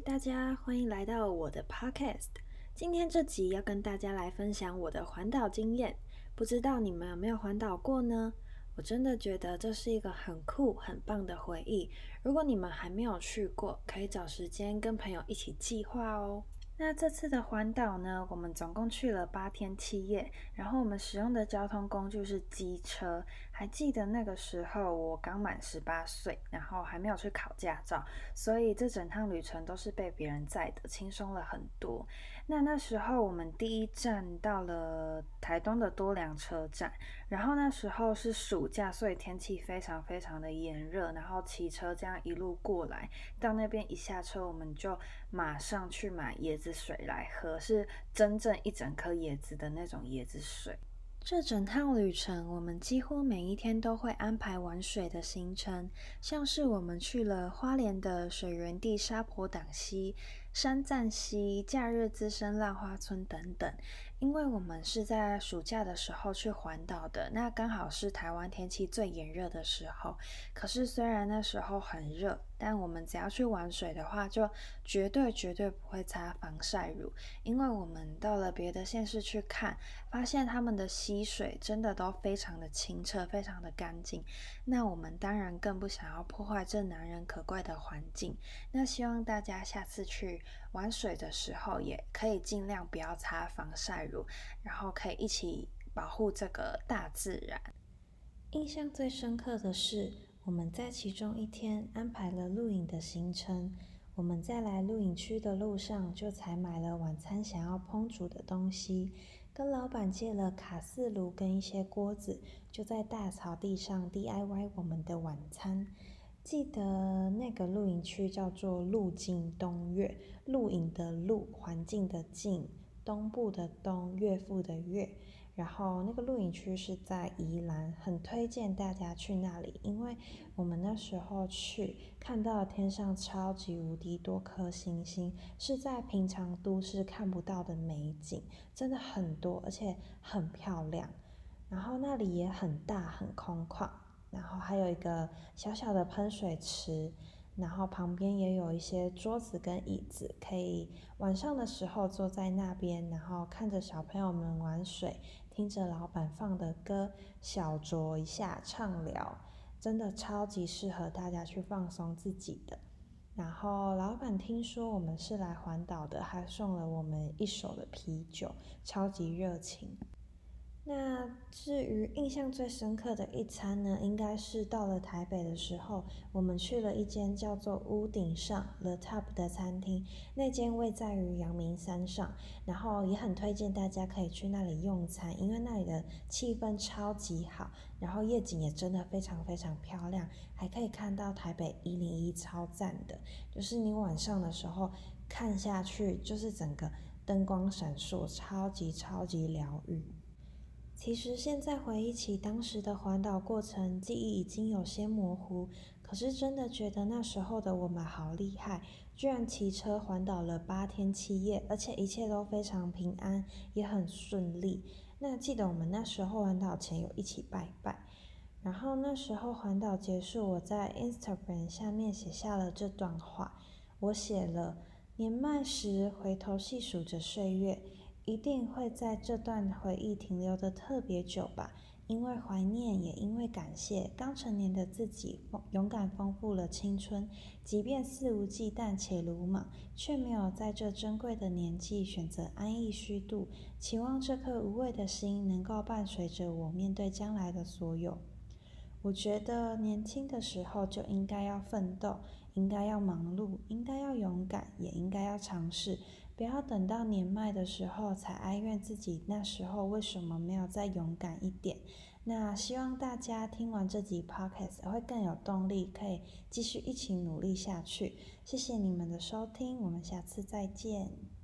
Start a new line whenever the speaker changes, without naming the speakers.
大家，欢迎来到我的 podcast。今天这集要跟大家来分享我的环岛经验。不知道你们有没有环岛过呢？我真的觉得这是一个很酷、很棒的回忆。如果你们还没有去过，可以找时间跟朋友一起计划哦。那这次的环岛呢，我们总共去了八天七夜，然后我们使用的交通工具是机车。还记得那个时候我刚满十八岁，然后还没有去考驾照，所以这整趟旅程都是被别人载的，轻松了很多。那那时候我们第一站到了台东的多良车站，然后那时候是暑假，所以天气非常非常的炎热，然后骑车这样一路过来，到那边一下车，我们就马上去买椰子水来喝，是真正一整颗椰子的那种椰子水。这整趟旅程，我们几乎每一天都会安排玩水的行程，像是我们去了花莲的水源地沙坡党溪。山赞溪、假日资深浪花村等等，因为我们是在暑假的时候去环岛的，那刚好是台湾天气最炎热的时候。可是虽然那时候很热，但我们只要去玩水的话，就绝对绝对不会擦防晒乳，因为我们到了别的县市去看，发现他们的溪水真的都非常的清澈，非常的干净。那我们当然更不想要破坏这男人可贵的环境。那希望大家下次去。玩水的时候也可以尽量不要擦防晒乳，然后可以一起保护这个大自然。印象最深刻的是，我们在其中一天安排了露营的行程。我们在来露营区的路上就采买了晚餐想要烹煮的东西，跟老板借了卡式炉跟一些锅子，就在大草地上 DIY 我们的晚餐。记得那个露营区叫做路境东岳，露营的露，环境的境，东部的东，岳父的岳。然后那个露营区是在宜兰，很推荐大家去那里，因为我们那时候去看到天上超级无敌多颗星星，是在平常都市看不到的美景，真的很多，而且很漂亮。然后那里也很大，很空旷。然后还有一个小小的喷水池，然后旁边也有一些桌子跟椅子，可以晚上的时候坐在那边，然后看着小朋友们玩水，听着老板放的歌，小酌一下，畅聊，真的超级适合大家去放松自己的。然后老板听说我们是来环岛的，还送了我们一手的啤酒，超级热情。那至于印象最深刻的一餐呢，应该是到了台北的时候，我们去了一间叫做屋顶上 The Top 的餐厅。那间位在于阳明山上，然后也很推荐大家可以去那里用餐，因为那里的气氛超级好，然后夜景也真的非常非常漂亮，还可以看到台北一零一超赞的，就是你晚上的时候看下去，就是整个灯光闪烁，超级超级疗愈。其实现在回忆起当时的环岛过程，记忆已经有些模糊。可是真的觉得那时候的我们好厉害，居然骑车环岛了八天七夜，而且一切都非常平安，也很顺利。那记得我们那时候环岛前有一起拜拜，然后那时候环岛结束，我在 Instagram 下面写下了这段话。我写了：年迈时回头细数着岁月。一定会在这段回忆停留的特别久吧，因为怀念，也因为感谢。刚成年的自己，勇敢丰富了青春，即便肆无忌惮且鲁莽，却没有在这珍贵的年纪选择安逸虚度。期望这颗无畏的心能够伴随着我面对将来的所有。我觉得年轻的时候就应该要奋斗，应该要忙碌，应该要勇敢，也应该要尝试。不要等到年迈的时候才哀怨自己那时候为什么没有再勇敢一点。那希望大家听完这集 podcast 会更有动力，可以继续一起努力下去。谢谢你们的收听，我们下次再见。